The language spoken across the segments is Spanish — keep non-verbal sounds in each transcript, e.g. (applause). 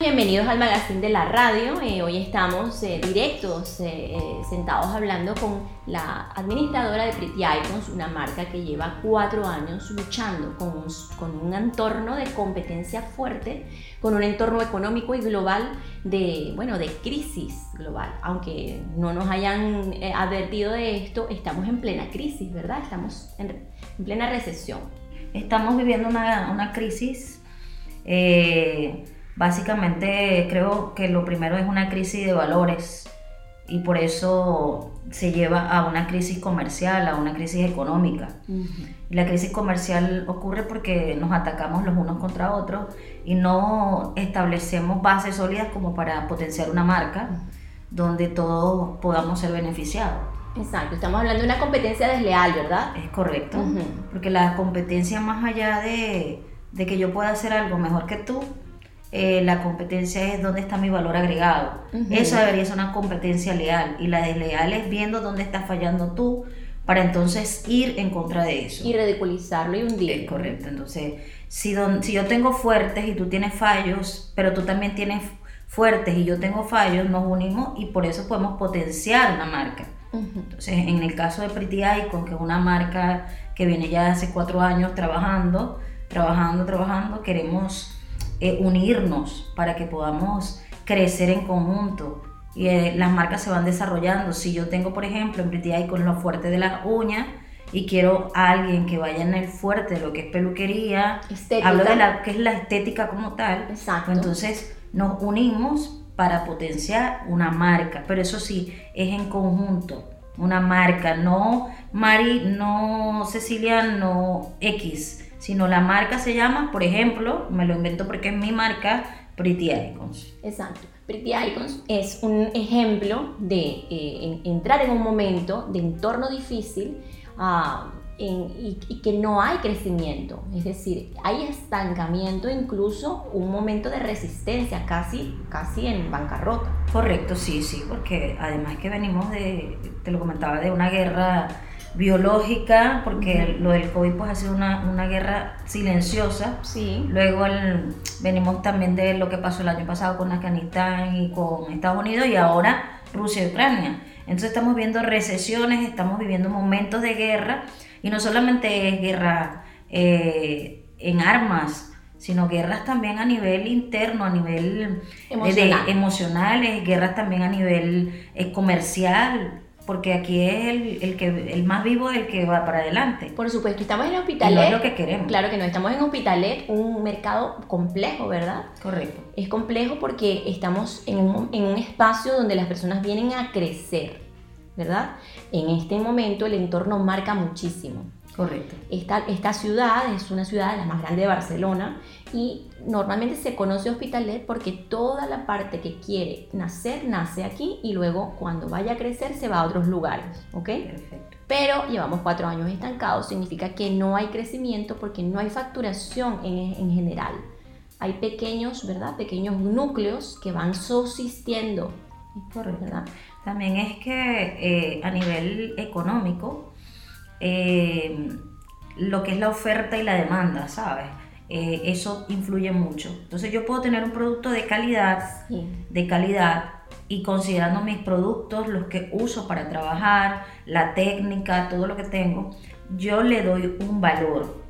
Bienvenidos al magazine de la radio. Eh, hoy estamos eh, directos, eh, sentados hablando con la administradora de Pretty Icons, una marca que lleva cuatro años luchando con un, con un entorno de competencia fuerte, con un entorno económico y global de, bueno, de crisis global. Aunque no nos hayan advertido de esto, estamos en plena crisis, ¿verdad? Estamos en, plena recesión. Estamos viviendo una, una crisis. Básicamente creo que lo primero es una crisis de valores y por eso se lleva a una crisis comercial, a una crisis económica. La crisis comercial ocurre porque nos atacamos los unos contra otros y no establecemos bases sólidas como para potenciar una marca donde todos podamos ser beneficiados. Exacto, estamos hablando de una competencia desleal, ¿verdad? Es correcto, porque la competencia más allá de, de que yo pueda hacer algo mejor que tú, eh, la competencia es dónde está mi valor agregado. Eso debería ser una competencia leal y la desleal es viendo dónde estás fallando tú para entonces ir en contra de eso. Y ridiculizarlo y hundirlo. Es correcto. Entonces, si, si yo tengo fuertes y tú tienes fallos, pero tú también tienes fuertes y yo tengo fallos, nos unimos y por eso podemos potenciar una marca. Entonces, en el caso de Pretty Icon, que es una marca que viene ya hace cuatro años trabajando, trabajando, trabajando, queremos eh, unirnos para que podamos crecer en conjunto. Y eh, las marcas se van desarrollando. Si yo tengo, por ejemplo, en Pretty con lo fuerte de las uñas y quiero a alguien que vaya en el fuerte de lo que es peluquería, hablo de la que es la estética como tal. Exacto. Entonces nos unimos para potenciar una marca, pero eso sí, es en conjunto, una marca, no Mari, no Cecilia, no X, sino la marca se llama, por ejemplo, me lo invento porque es mi marca, Pretty Icons. Exacto. Pretty Icons es un ejemplo de eh, entrar en un momento de entorno difícil ah, y, que no hay crecimiento. Es decir, hay estancamiento, incluso un momento de resistencia, casi, casi en bancarrota. Correcto, sí, sí, porque además que venimos de, te lo comentaba, de una guerra biológica, porque lo del COVID pues ha sido una, una guerra silenciosa. Sí. Luego venimos también de lo que pasó el año pasado con Afganistán y con Estados Unidos y ahora Rusia y Ucrania. Entonces estamos viendo recesiones, estamos viviendo momentos de guerra y no solamente es guerra eh, en armas, sino guerras también a nivel interno, a nivel emocional, de, emocionales, guerras también a nivel eh, comercial porque aquí es el, el, que, el más vivo el que va para adelante. Por supuesto, estamos en Hospitalet. No es lo que queremos. Claro que no, estamos en Hospitalet, un mercado complejo, ¿verdad? Correcto. Es complejo porque estamos en un, en un espacio donde las personas vienen a crecer, ¿verdad? En este momento el entorno marca muchísimo. Correcto. Esta, esta ciudad es una ciudad la más grande de Barcelona y normalmente se conoce Hospitalet porque toda la parte que quiere nacer nace aquí y luego cuando vaya a crecer se va a otros lugares, ¿ok? Perfecto. Pero llevamos cuatro años estancados, significa que no hay crecimiento porque no hay facturación en, en general. Hay pequeños, ¿verdad? Pequeños núcleos que van subsistiendo. ¿verdad? También es que eh, a nivel económico, eh, lo que es la oferta y la demanda, ¿sabes? Eh, eso influye mucho. Entonces yo puedo tener un producto de calidad, de calidad, y considerando mis productos, los que uso para trabajar, la técnica, todo lo que tengo, yo le doy un valor.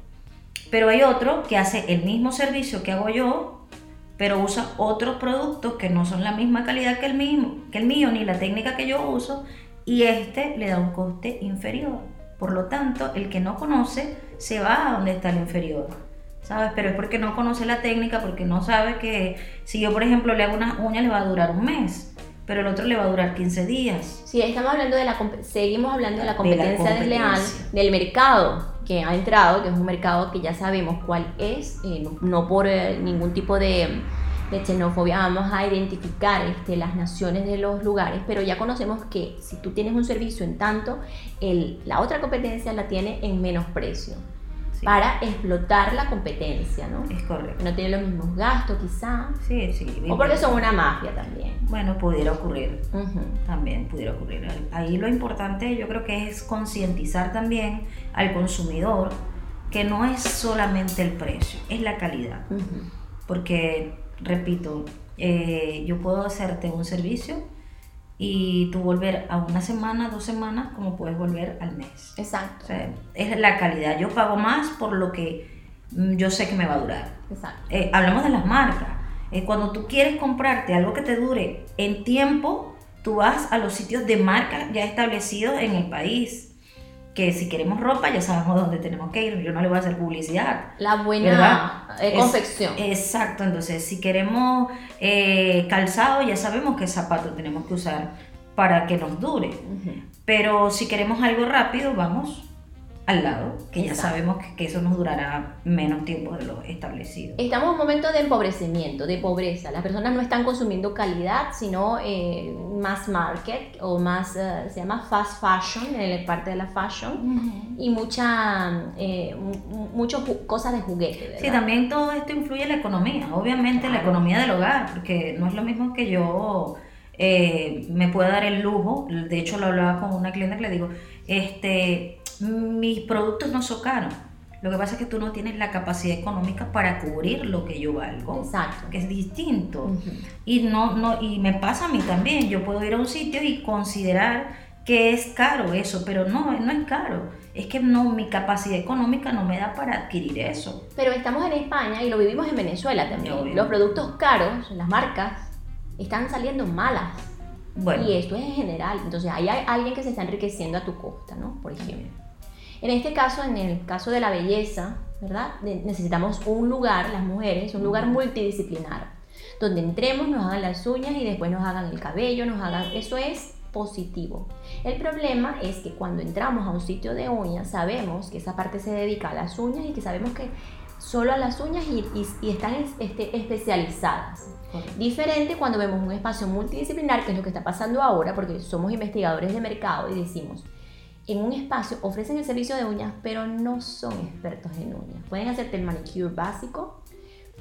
Pero hay otro que hace el mismo servicio que hago yo, pero usa otros productos que no son la misma calidad que el mismo, que el mío, ni la técnica que yo uso, y este le da un coste inferior. Por lo tanto, el que no conoce se va a donde está el inferior. ¿Sabes? Pero es porque no conoce la técnica, porque no sabe que si yo, por ejemplo, le hago unas uñas, le va a durar un mes, pero el otro le va a durar 15 días. Sí, estamos hablando de la, seguimos hablando de la competencia, desleal del mercado que ha entrado, que es un mercado que ya sabemos cuál es, eh, no, por eh, ningún tipo de de xenofobia, vamos a identificar este, las naciones de los lugares, pero ya conocemos que si tú tienes un servicio en tanto, el, la otra competencia la tiene en menos precio. Para explotar la competencia, ¿no? Es correcto. No tiene los mismos gastos, quizá. Sí, sí. O porque son una mafia también. Bueno, pudiera ocurrir. También pudiera ocurrir. Ahí lo importante yo creo que es concientizar también al consumidor que no es solamente el precio, es la calidad. Porque repito, eh, yo puedo hacerte un servicio y tú volver a una semana, dos semanas, como puedes volver al mes. Exacto. O sea, es la calidad. Yo pago más por lo que mm, yo sé que me va a durar. Exacto. Eh, hablamos de las marcas. Eh, cuando tú quieres comprarte algo que te dure en tiempo, tú vas a los sitios de marca ya establecidos en el país. Que si queremos ropa ya sabemos dónde tenemos que ir. Yo no le voy a hacer publicidad. La buena eh, Es- confección. exacto, entonces si queremos eh, calzado ya sabemos qué zapato tenemos que usar para que nos dure. Pero si queremos algo rápido, vamos al lado, que ya sabemos que, que eso nos durará menos tiempo de lo establecido. Estamos en un momento de empobrecimiento, de pobreza. Las personas no están consumiendo calidad, sino eh, mass market o más, eh, se llama fast fashion, en la parte de la fashion, y mucha, eh, mu- mucho ju- cosas de juguete. ¿verdad? Sí, también todo esto influye en la economía, obviamente la Claro. economía del hogar, porque no es lo mismo que yo eh, me pueda dar el lujo, de hecho lo hablaba con una cliente que le digo, este, mis productos no son caros, lo que pasa es que tú no tienes la capacidad económica para cubrir lo que yo valgo, Exacto. que es distinto. Y, no, no, y me pasa a mí también, yo puedo ir a un sitio y considerar que es caro eso, pero no, no es caro, es que no, mi capacidad económica no me da para adquirir eso. Pero estamos en España y lo vivimos en Venezuela también. Los productos caros, las marcas, están saliendo malas. Bueno, Y esto es en general. Entonces, hay alguien que se está enriqueciendo a tu costa, ¿no? Por ejemplo. En este caso, en el caso de la belleza, ¿verdad? Ne- Necesitamos un lugar, las mujeres, un lugar multidisciplinar, donde entremos, nos hagan las uñas y después nos hagan el cabello, nos hagan... Eso es positivo. El problema es que cuando entramos a un sitio de uñas, sabemos que esa parte se dedica a las uñas y que sabemos que solo a las uñas y, y- y están es- este, especializadas. correcto. Diferente cuando vemos un espacio multidisciplinar, que es lo que está pasando ahora, porque somos investigadores de mercado y decimos, en un espacio ofrecen el servicio de uñas, pero no son expertos en uñas. Pueden hacerte el manicure básico,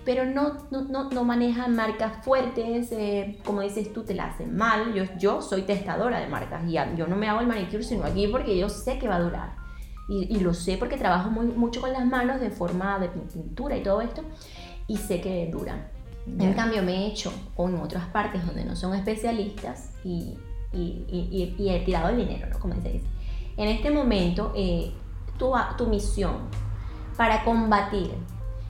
pero no, no, no, no manejan marcas fuertes, eh, como dices tú, te la hacen mal. Yo, yo soy testadora de marcas y a- yo no me hago el manicure sino aquí porque yo sé que va a durar. Y, y lo sé porque trabajo muy, mucho con las manos de forma de pin- pintura y todo esto, y sé que duran. En Ya. cambio, me he hecho o en otras partes donde no son especialistas y, y- y- y- y he tirado el dinero, ¿no? Como se dice. En este momento, eh, tu, tu misión para combatir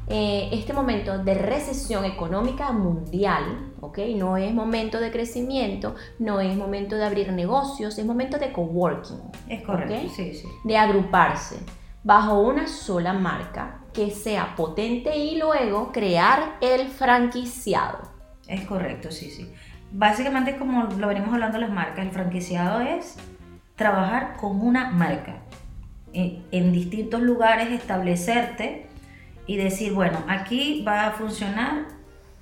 eh, este momento de recesión económica mundial, ¿ok? No es momento de crecimiento, no es momento de abrir negocios, es momento de coworking, Es correcto, ¿ok? sí, sí. de agruparse bajo una sola marca que sea potente y luego crear el franquiciado. Es correcto, sí, sí. Básicamente, como lo venimos hablando las marcas, el franquiciado es trabajar con una marca. En, en distintos lugares establecerte y decir, bueno, aquí va a funcionar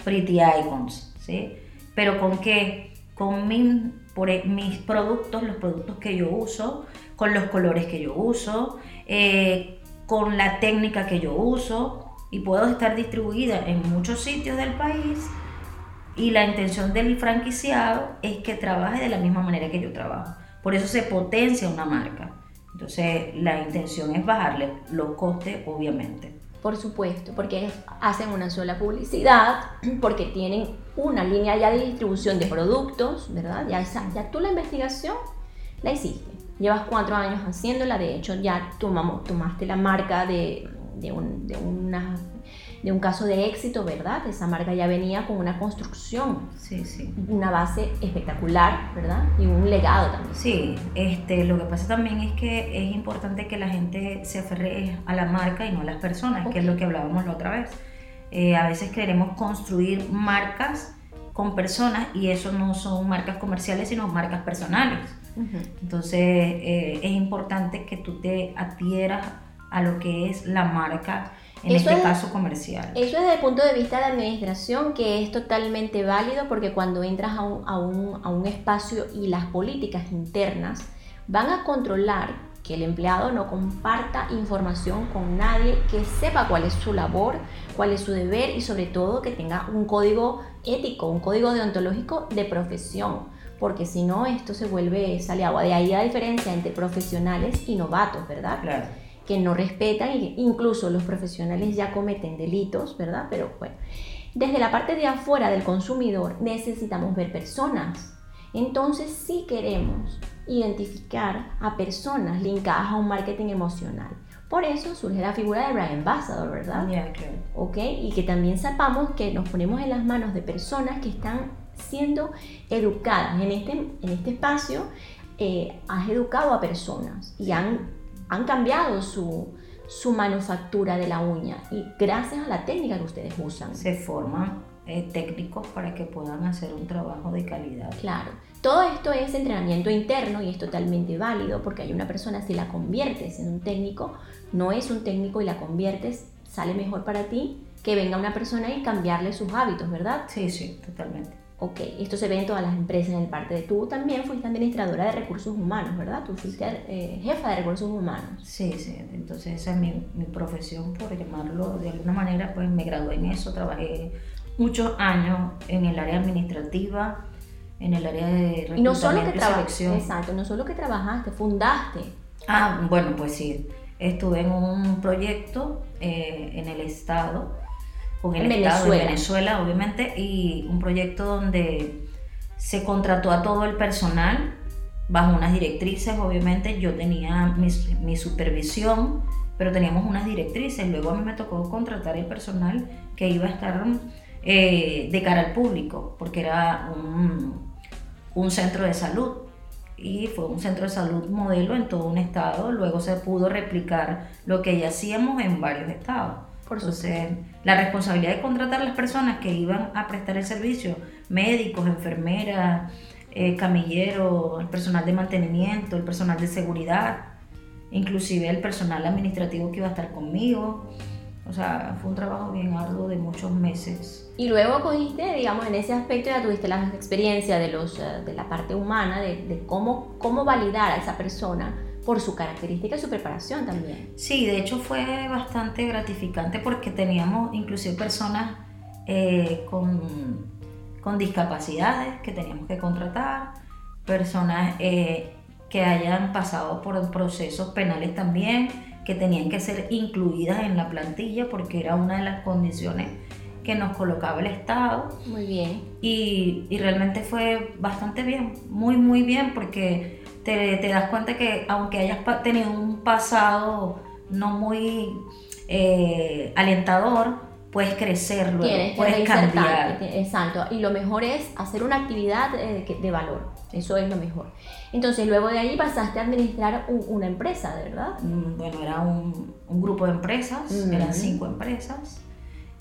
Pretty Icons, ¿sí? Pero con qué? Con por e- mis productos, los productos que yo uso, con los colores que yo uso, eh, con la técnica que yo uso y puedo estar distribuida en muchos sitios del país y la intención del franquiciado es que trabaje de la misma manera que yo trabajo. Por eso se potencia una marca. Entonces la intención es bajarle los costes, obviamente. Por supuesto, porque hacen una sola publicidad, porque tienen una línea ya de distribución de productos, ¿verdad? Ya, esa- ya tú la investigación la hiciste. Llevas cuatro años haciéndola, de hecho ya tomamos, tomaste la marca de, de un, de, una, de un caso de éxito, ¿verdad? Esa marca ya venía con una construcción, Sí, sí. una base espectacular, ¿verdad? Y un legado también. Sí, este, lo que pasa también es que es importante que la gente se aferre a la marca y no a las personas, que es lo que hablábamos la otra vez. Eh, a veces queremos construir marcas con personas y eso no son marcas comerciales, sino marcas personales. Ujú. Entonces eh, es importante que tú te adhieras a lo que es la marca, en Eso este es- caso comercial. Eso desde el punto de vista de administración, que es totalmente válido porque cuando entras a un, a un- a un espacio y las políticas internas van a controlar que el empleado no comparta información con nadie, que sepa cuál es su labor, cuál es su deber y sobre todo que tenga un código ético, un código deontológico de profesión, porque si no esto se vuelve sale agua. De ahí la diferencia entre profesionales y novatos, ¿verdad? Claro. Que no respetan, e incluso los profesionales ya cometen delitos, ¿verdad? Pero bueno, Desde la parte de afuera del consumidor necesitamos ver personas. Entonces sí queremos identificar a personas linkadas a un marketing emocional. Por eso surge la figura de Brian Ambassador, ¿verdad? Claro. ¿Ok? Y que también sepamos que nos ponemos en las manos de personas que están siendo educadas. En este, en este espacio eh, has educado a personas y han, han cambiado su, su manufactura de la uña y gracias a la técnica que ustedes usan. Se forman eh, técnicos para que puedan hacer un trabajo de calidad. Claro, todo esto es entrenamiento interno y es totalmente válido porque hay una persona, si la conviertes en un técnico, no es un técnico y la conviertes, sale mejor para ti que venga una persona y cambiarle sus hábitos, ¿verdad? Sí, sí, totalmente. Ok, esto se ve en todas las empresas en el parte de tú también fuiste administradora de recursos humanos, ¿verdad? Tú fuiste eh, jefa de recursos humanos. Sí, sí, entonces esa es mi, mi, profesión, por llamarlo de alguna manera, pues me gradué en eso, trabajé muchos años en el área administrativa, en el área de y no solo que trabajaste, exacto, no solo que trabajaste, fundaste. Ah, bueno, pues sí, estuve en un proyecto eh, en el estado, con el estado de Venezuela, obviamente, y un proyecto donde se contrató a todo el personal bajo unas directrices, obviamente yo tenía mi, mi supervisión, pero teníamos unas directrices, luego a mí me tocó contratar el personal que iba a estar eh, de cara al público, porque era un, un centro de salud y fue un centro de salud modelo en todo un estado. Luego se pudo replicar lo que ya hacíamos en varios estados. Por Entonces, la responsabilidad de contratar a las personas que iban a prestar el servicio, médicos, enfermeras, eh, camilleros, el personal de mantenimiento, el personal de seguridad, inclusive el personal administrativo que iba a estar conmigo. O sea, fue un trabajo bien arduo de muchos meses. Y luego cogiste, digamos, en ese aspecto ya tuviste la experiencia de, los, eh, de la parte humana, de, de cómo, cómo validar a esa persona por su característica y su preparación también. Sí, de hecho fue bastante gratificante porque teníamos inclusive personas eh, con, con, discapacidades que teníamos que contratar, personas eh, que hayan pasado por procesos penales también, que tenían que ser incluidas en la plantilla porque era una de las condiciones que nos colocaba el Estado. Muy bien. Y, y realmente fue bastante bien, muy, muy bien, porque te, te, das cuenta que aunque hayas tenido un pasado no muy eh, alentador, puedes crecer luego, puedes cambiar. Exacto, y lo mejor es hacer una actividad de, de valor. Eso es lo mejor. Entonces, luego de ahí pasaste a administrar una empresa, ¿verdad? Mm, bueno, era un, un grupo de empresas, eran cinco empresas.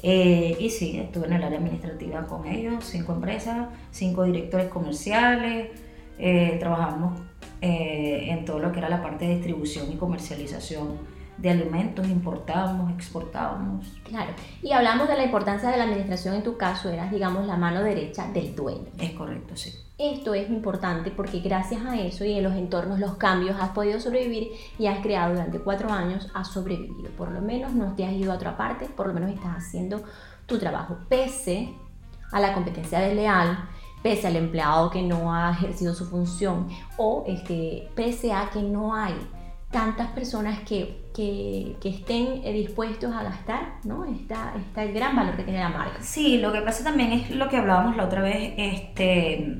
Eh, y sí, estuve en el área administrativa con ellos, cinco empresas, cinco directores comerciales, eh, trabajamos eh, en todo lo que era la parte de distribución y comercialización de alimentos, importábamos, exportábamos. Claro, y hablamos de la importancia de la administración, en tu caso eras, digamos, la mano derecha del dueño. Es correcto, sí. Esto es importante porque gracias a eso y en los entornos, los cambios, has podido sobrevivir y has creado durante cuatro años, has sobrevivido. Por lo menos no te has ido a otra parte, por lo menos estás haciendo tu trabajo, pese a la competencia desleal, pese al empleado que no ha ejercido su función o este, pese a que no hay tantas personas que, que, que estén eh, dispuestos a gastar, ¿no? Está, está el gran valor que tiene la marca. Sí, lo que pasa también es lo que hablábamos la otra vez, este,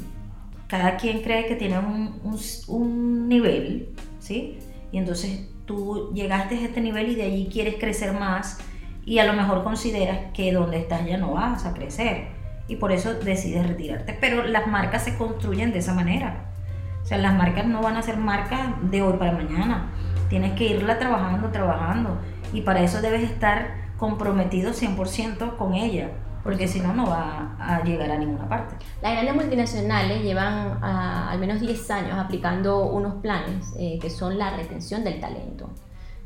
cada quien cree que tiene un, un, nivel, ¿sí? Y entonces tú llegaste a este nivel y de allí quieres crecer más y a lo mejor consideras que donde estás ya no vas a crecer y por eso decides retirarte. Pero las marcas se construyen de esa manera. O sea, las marcas no van a ser marcas de hoy para mañana. Tienes que irla trabajando, trabajando. Y para eso debes estar comprometido 100% con ella, porque si no, no va a llegar a ninguna parte. Las grandes multinacionales llevan uh, al menos 10 años aplicando unos planes eh, que son la retención del talento.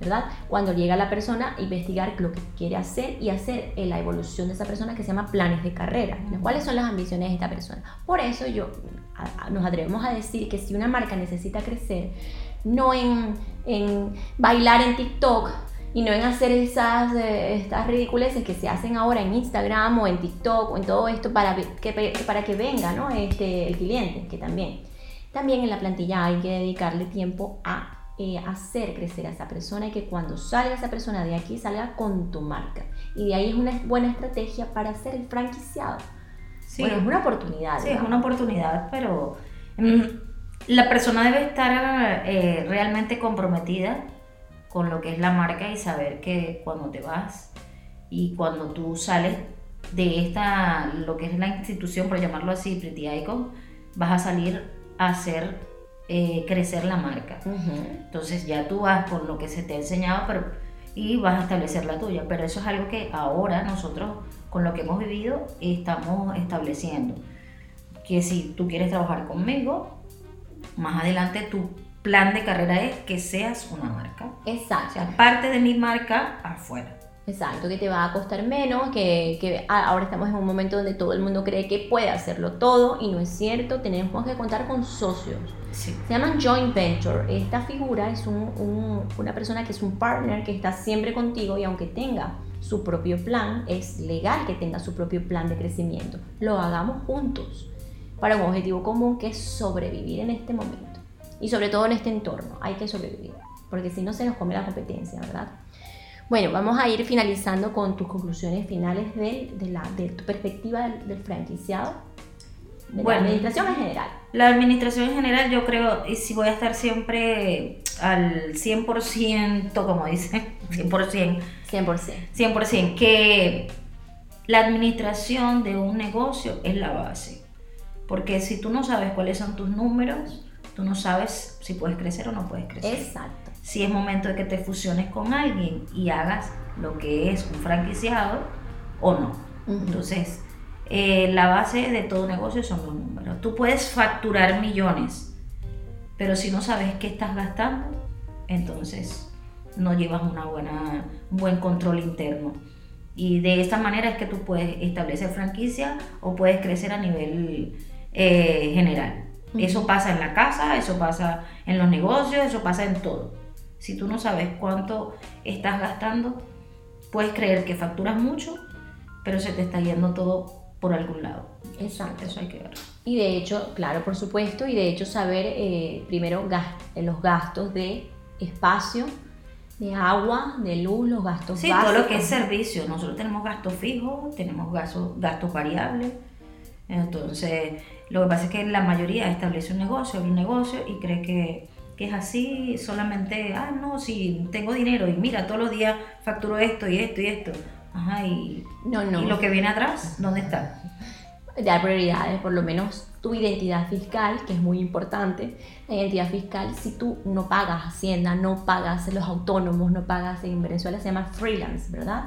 ¿Verdad? Cuando llega la persona, investigar lo que quiere hacer y hacer eh, la evolución de esa persona que se llama planes de carrera. ¿Cuáles son las ambiciones de esta persona? Por eso yo nos atrevemos a decir que si una marca necesita crecer, no en, en bailar en TikTok y no en hacer esas eh, estas ridiculeces que se hacen ahora en Instagram o en TikTok o en todo esto para que, para que venga ¿no? este, el cliente, que también. También en la plantilla hay que dedicarle tiempo a eh, hacer crecer a esa persona y que cuando salga esa persona de aquí salga con tu marca. Y de ahí es una buena estrategia para ser el franquiciado. Sí. Bueno, es una oportunidad. Sí, es una oportunidad, pero mm, la persona debe estar eh, realmente comprometida con lo que es la marca y saber que cuando te vas y cuando tú sales de esta, lo que es la institución, por llamarlo así, Pretty Icon, vas a salir a hacer eh, crecer la marca. Ujú. Entonces ya tú vas por lo que se te ha enseñado pero, y vas a establecer la tuya. Pero eso es algo que ahora nosotros, con lo que hemos vivido, estamos estableciendo. Que si tú quieres trabajar conmigo, más adelante tu plan de carrera es que seas una marca. O Exacto. sea, parte de mi marca afuera. Exacto, que te va a costar menos, que, que ahora estamos en un momento donde todo el mundo cree que puede hacerlo todo y no es cierto, tenemos que contar con socios. Sí. Se llaman joint venture. Esta figura es un- un- una persona que es un partner que está siempre contigo y aunque tenga su propio plan, es legal que tenga su propio plan de crecimiento. Lo hagamos juntos para un objetivo común que es sobrevivir en este momento. Y sobre todo en este entorno, hay que sobrevivir, porque si no se nos come la competencia, ¿verdad? Bueno, vamos a ir finalizando con tus conclusiones finales de, de, la, de tu perspectiva del, del franquiciado, de Bueno. la administración en general. La administración en general, yo creo, y si voy a estar siempre al 100%, como dicen, 100%, 100%. 100%, que la administración de un negocio es la base. Porque si tú no sabes cuáles son tus números, tú no sabes si puedes crecer o no puedes crecer. Exacto. Si es momento de que te fusiones con alguien y hagas lo que es un franquiciado o no. Entonces, eh, la base de todo negocio son los números. Tú puedes facturar millones, pero si no sabes qué estás gastando, entonces no llevas una buena, un buen control interno. Y de esta manera es que tú puedes establecer franquicia o puedes crecer a nivel eh, general. Eso pasa en la casa, eso pasa en los negocios, eso pasa en todo. Si tú no sabes cuánto estás gastando, puedes creer que facturas mucho, pero se te está yendo todo por algún lado. Exacto. Eso hay que ver. Y de hecho, claro, por supuesto, y de hecho saber eh, primero eh, los gastos de espacio, de agua, de luz, los gastos Sí, básicos. todo lo que es servicio. Nosotros tenemos gastos fijos, tenemos gastos, gastos variables. Entonces, lo que pasa es que la mayoría establece un negocio, abre un negocio y cree que, que es así solamente, ah, no, si tengo dinero y mira, todos los días facturo esto y esto y esto. Ajá, y, No, no. y lo que viene atrás, ¿dónde está? dar prioridades, por lo menos tu identidad fiscal, que es muy importante. La identidad fiscal, si tú no pagas Hacienda, no pagas los autónomos, no pagas en Venezuela, se llama freelance, ¿verdad?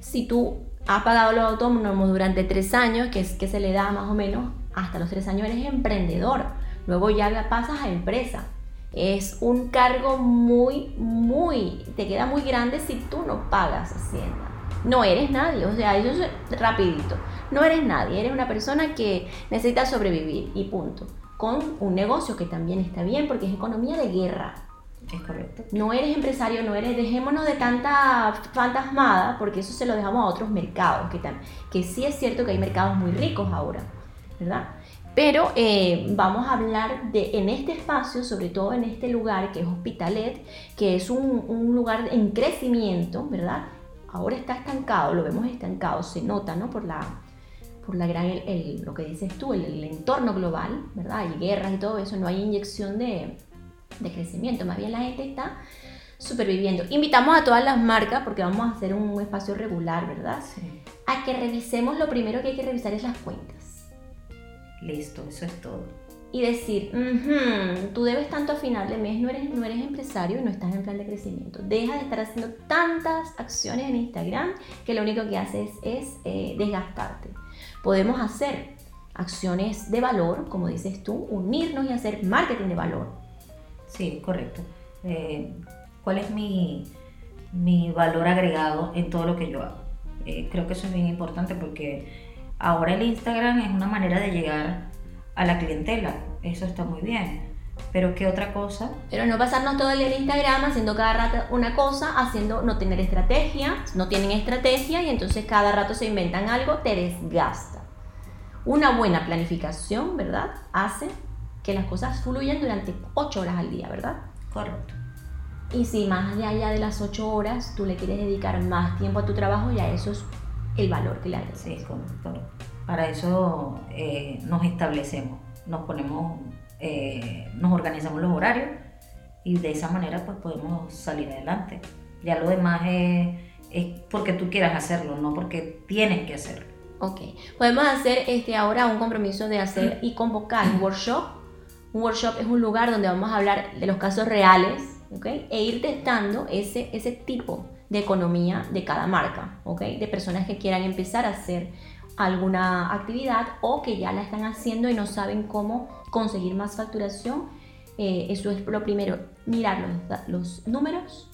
Si tú has pagado los autónomos durante tres años, que es que se le da más o menos, hasta los tres años eres emprendedor. Luego ya pasas a empresa. Es un cargo muy, muy, te queda muy grande si tú no pagas Hacienda. No eres nadie, o sea, eso es rapidito. No eres nadie, eres una persona que necesita sobrevivir y punto. Con un negocio que también está bien porque es economía de guerra. Es correcto. No eres empresario, no eres, dejémonos de tanta fantasmada, porque eso se lo dejamos a otros mercados, que, tam- que sí es cierto que hay mercados muy ricos ahora, ¿verdad? Pero eh, vamos a hablar de, en este espacio, sobre todo en este lugar que es Hospitalet, que es un, un lugar en crecimiento, ¿verdad? Ahora está estancado, lo vemos estancado, se nota, ¿no? Por la, por la gran, el- el- lo que dices tú, el, el entorno global, ¿verdad? Hay guerras y todo eso, no hay inyección de, de crecimiento, más bien la gente está superviviendo. Invitamos a todas las marcas, porque vamos a hacer un espacio regular, ¿verdad? Sí. A que revisemos, lo primero que hay que revisar es las cuentas. Listo, eso es todo. Y decir, "Ujú, tú debes tanto a final de mes, no eres, no eres empresario y no estás en plan de crecimiento. Deja de estar haciendo tantas acciones en Instagram que lo único que haces es eh, desgastarte. Podemos hacer acciones de valor, como dices tú, unirnos y hacer marketing de valor. Sí, correcto. Eh, ¿Cuál es mi, mi valor agregado en todo lo que yo hago? Eh, creo que eso es bien importante porque ahora el Instagram es una manera de llegar a la clientela. Eso está muy bien. Pero ¿qué otra cosa? Pero no pasarnos todo el día en Instagram haciendo cada rato una cosa, haciendo no tener estrategia, no tienen estrategia y entonces cada rato se inventan algo, te desgasta. Una buena planificación, ¿verdad? Hace que las cosas fluyan durante 8 horas al día, ¿verdad? Correcto. Y si más allá de las 8 horas tú le quieres dedicar más tiempo a tu trabajo, ya eso es el valor que le. Sí, Para eso eh, nos establecemos, nos ponemos, eh, nos organizamos los horarios y de esa manera pues podemos salir adelante. Ya lo demás es, es porque tú quieras hacerlo, no porque tienes que hacerlo. Ok, podemos hacer este, ahora un compromiso de hacer y convocar un workshop. Un workshop es un lugar donde vamos a hablar de los casos reales ¿okay? e ir testando ese, ese tipo de economía de cada marca, ¿okay? de personas que quieran empezar a hacer alguna actividad o que ya la están haciendo y no saben cómo conseguir más facturación. Eh, eso es lo primero, mirar los, números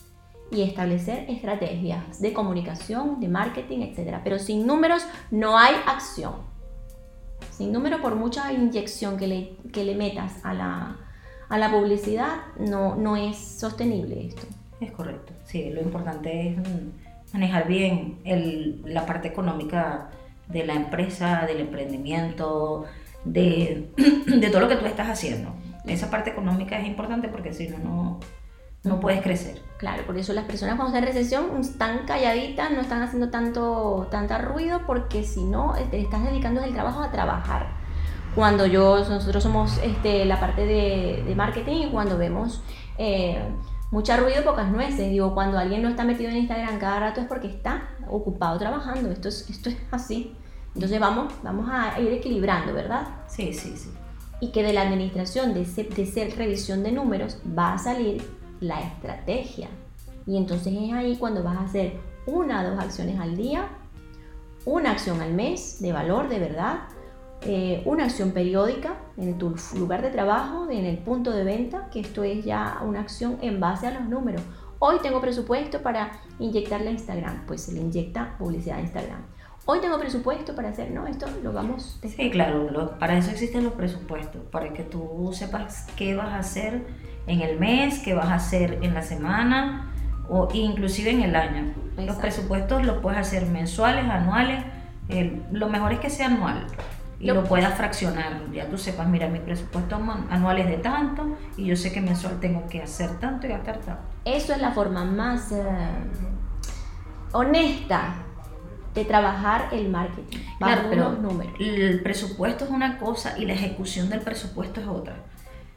y establecer estrategias de comunicación, de marketing, etc. Pero sin números no hay acción. Sin números, por mucha inyección que le, que le metas a la, a la publicidad, no, no es sostenible esto. Es correcto, sí, lo importante es manejar bien el, la parte económica de la empresa, del emprendimiento, de, (clears throat) de, todo lo que tú estás haciendo. Esa parte económica es importante porque si no, no, no puedes crecer. Claro, por eso las personas cuando están en recesión están calladitas, no están haciendo tanto tanta ruido porque si no, te estás dedicando el trabajo a trabajar. Cuando yo, nosotros somos este, la parte de, de marketing y cuando vemos... Eh, mucha ruido, pocas nueces. Digo, cuando alguien no está metido en Instagram cada rato es porque está ocupado trabajando. Esto es, esto es así. Entonces vamos, vamos a ir equilibrando, ¿verdad? Sí, sí, sí. Y que de la administración, de ser, de ser revisión de números, va a salir la estrategia. Y entonces es ahí cuando vas a hacer una o dos acciones al día, una acción al mes de valor, de verdad, eh, una acción periódica en tu lugar de trabajo, en el punto de venta, que esto es ya una acción en base a los números. Hoy tengo presupuesto para inyectarle a Instagram, pues se le inyecta publicidad a Instagram. Hoy tengo presupuesto para hacer, no, esto lo vamos. Sí, claro, para eso existen los presupuestos, para que tú sepas qué vas a hacer en el mes, qué vas a hacer en la semana o inclusive en el año. Los presupuestos los puedes hacer mensuales, anuales, lo mejor es que sea anual y lo, puedas fraccionar. Ya tú sepas, mira, mi presupuesto anual es de tanto y yo sé que mensual tengo que hacer tanto y gastar tanto. Eso es la forma más eh, honesta de trabajar el marketing. Claro, pero números. el presupuesto es una cosa y la ejecución del presupuesto es otra.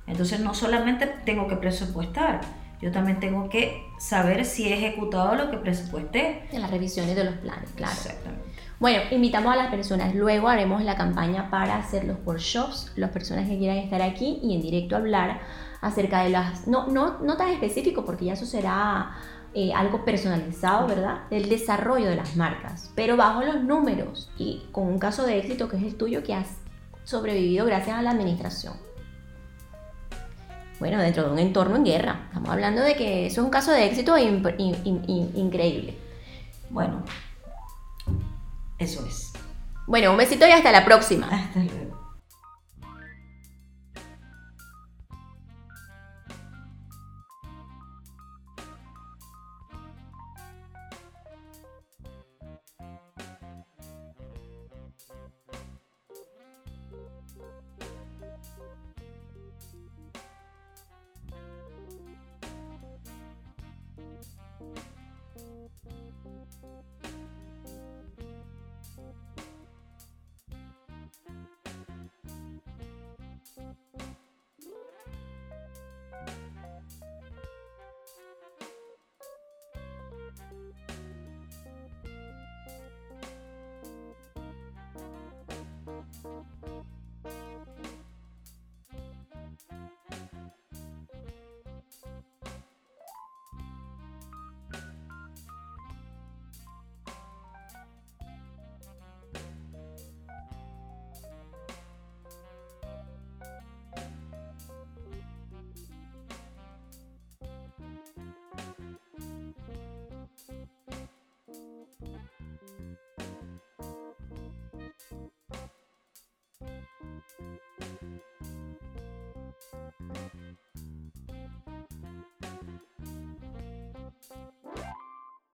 Entonces no solamente tengo que presupuestar, yo también tengo que saber si he ejecutado lo que presupuesté. En las revisiones de los planes, claro. Exactamente. Bueno, invitamos a las personas, luego haremos la campaña para hacer los workshops, las personas que quieran estar aquí y en directo hablar acerca de las, no, no, no tan específico porque ya eso será eh, algo personalizado, ¿verdad? Del desarrollo de las marcas, pero bajo los números y con un caso de éxito que es el tuyo que has sobrevivido gracias a la administración. Bueno, dentro de un entorno en guerra. Estamos hablando de que eso es un caso de éxito increíble. Bueno, eso es. Bueno, un besito y hasta la próxima. Hasta luego.